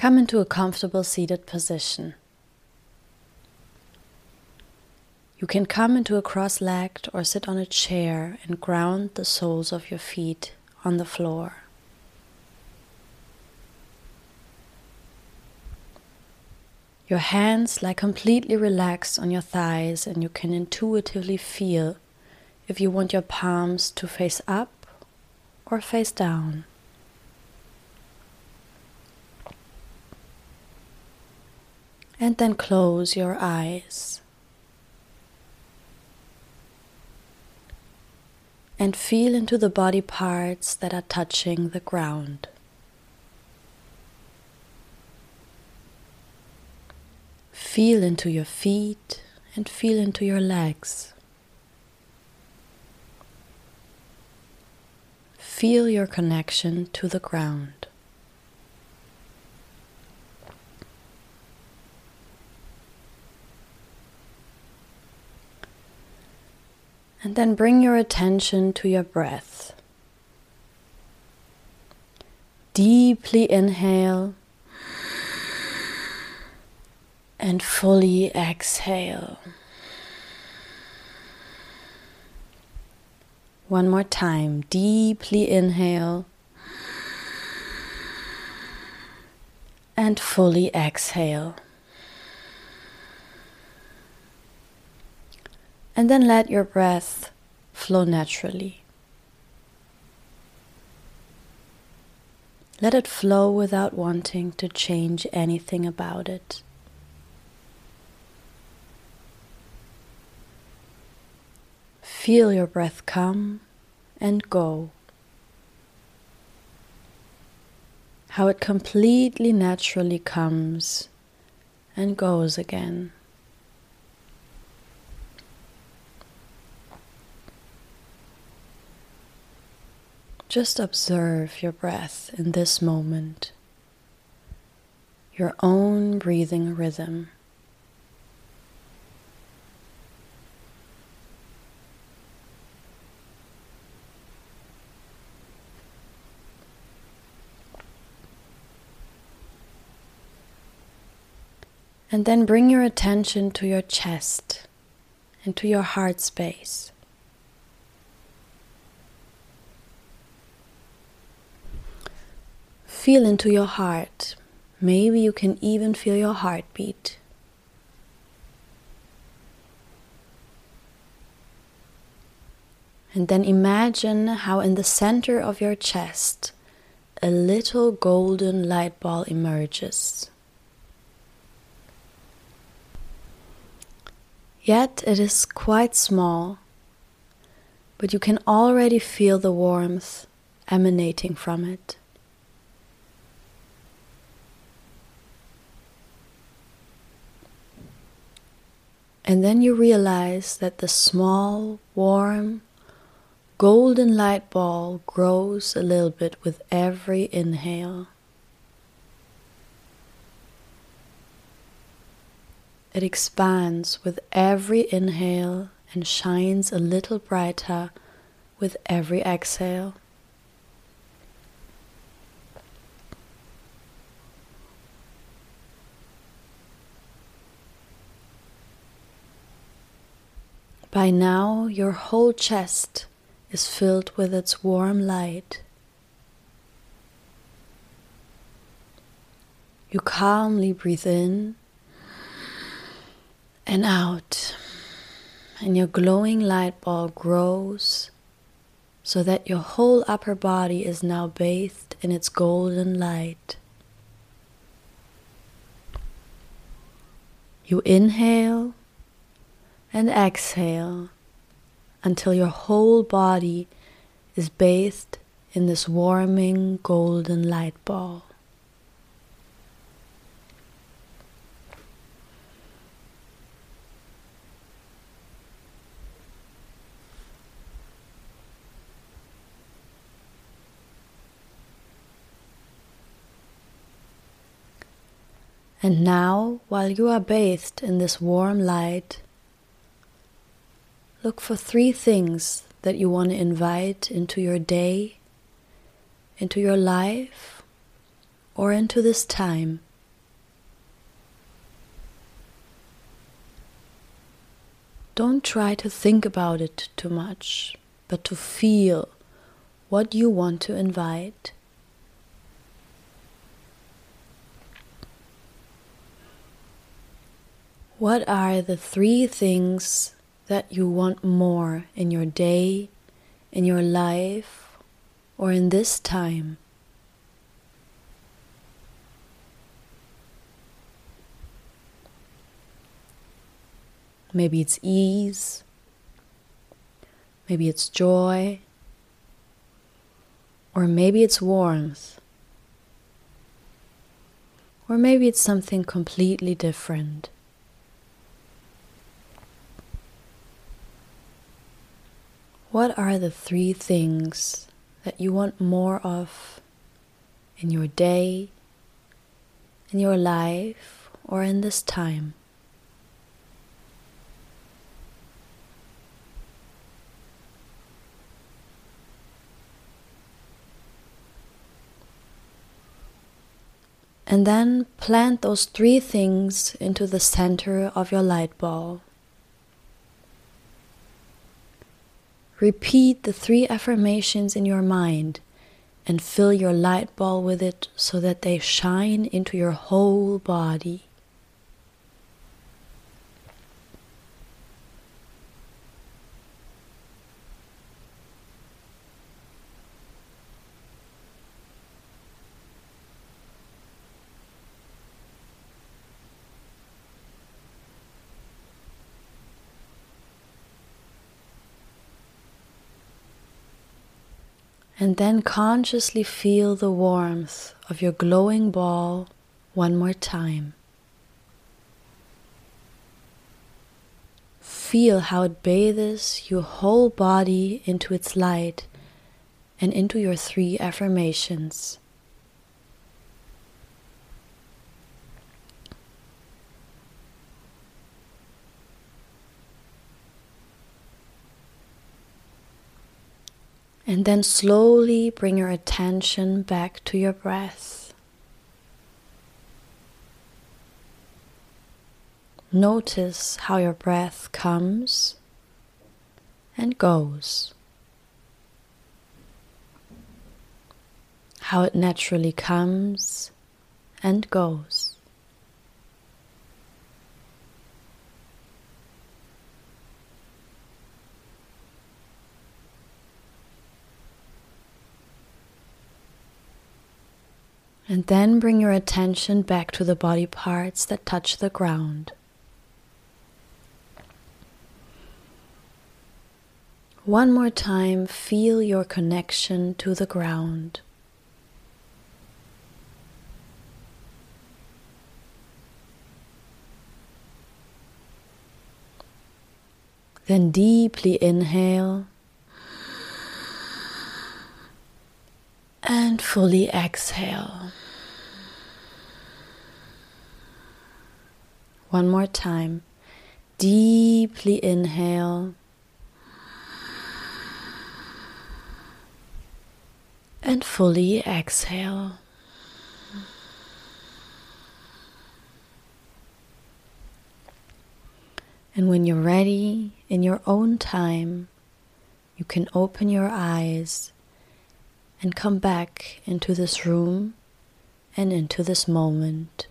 Come into a comfortable seated position. You can come into a cross legged or sit on a chair and ground the soles of your feet on the floor. Your hands lie completely relaxed on your thighs, and you can intuitively feel if you want your palms to face up or face down. And then close your eyes. And feel into the body parts that are touching the ground. Feel into your feet and feel into your legs. Feel your connection to the ground. And then bring your attention to your breath. Deeply inhale and fully exhale. One more time, deeply inhale and fully exhale. And then let your breath flow naturally. Let it flow without wanting to change anything about it. Feel your breath come and go. How it completely naturally comes and goes again. Just observe your breath in this moment, your own breathing rhythm. And then bring your attention to your chest and to your heart space. Feel into your heart. Maybe you can even feel your heartbeat. And then imagine how in the center of your chest a little golden light ball emerges. Yet it is quite small, but you can already feel the warmth emanating from it. And then you realize that the small, warm, golden light ball grows a little bit with every inhale. It expands with every inhale and shines a little brighter with every exhale. By now, your whole chest is filled with its warm light. You calmly breathe in and out, and your glowing light ball grows so that your whole upper body is now bathed in its golden light. You inhale and exhale until your whole body is bathed in this warming golden light ball. And now, while you are bathed in this warm light, Look for three things that you want to invite into your day, into your life, or into this time. Don't try to think about it too much, but to feel what you want to invite. What are the three things that you want more in your day, in your life, or in this time? Maybe it's ease. Maybe it's joy. Or maybe it's warmth. Or maybe it's something completely different. What are the three things that you want more of in your day, in your life, or in this time? And then plant those three things into the center of your light ball. Repeat the three affirmations in your mind and fill your light ball with it so that they shine into your whole body. And then consciously feel the warmth of your glowing ball one more time. Feel how it bathes your whole body into its light and into your three affirmations. And then slowly bring your attention back to your breath. Notice how your breath comes and goes. How it naturally comes and goes. And then bring your attention back to the body parts that touch the ground. One more time, feel your connection to the ground. Then deeply inhale and fully exhale. One more time. Deeply inhale. And fully exhale. And when you're ready, in your own time, you can open your eyes and come back into this room and into this moment.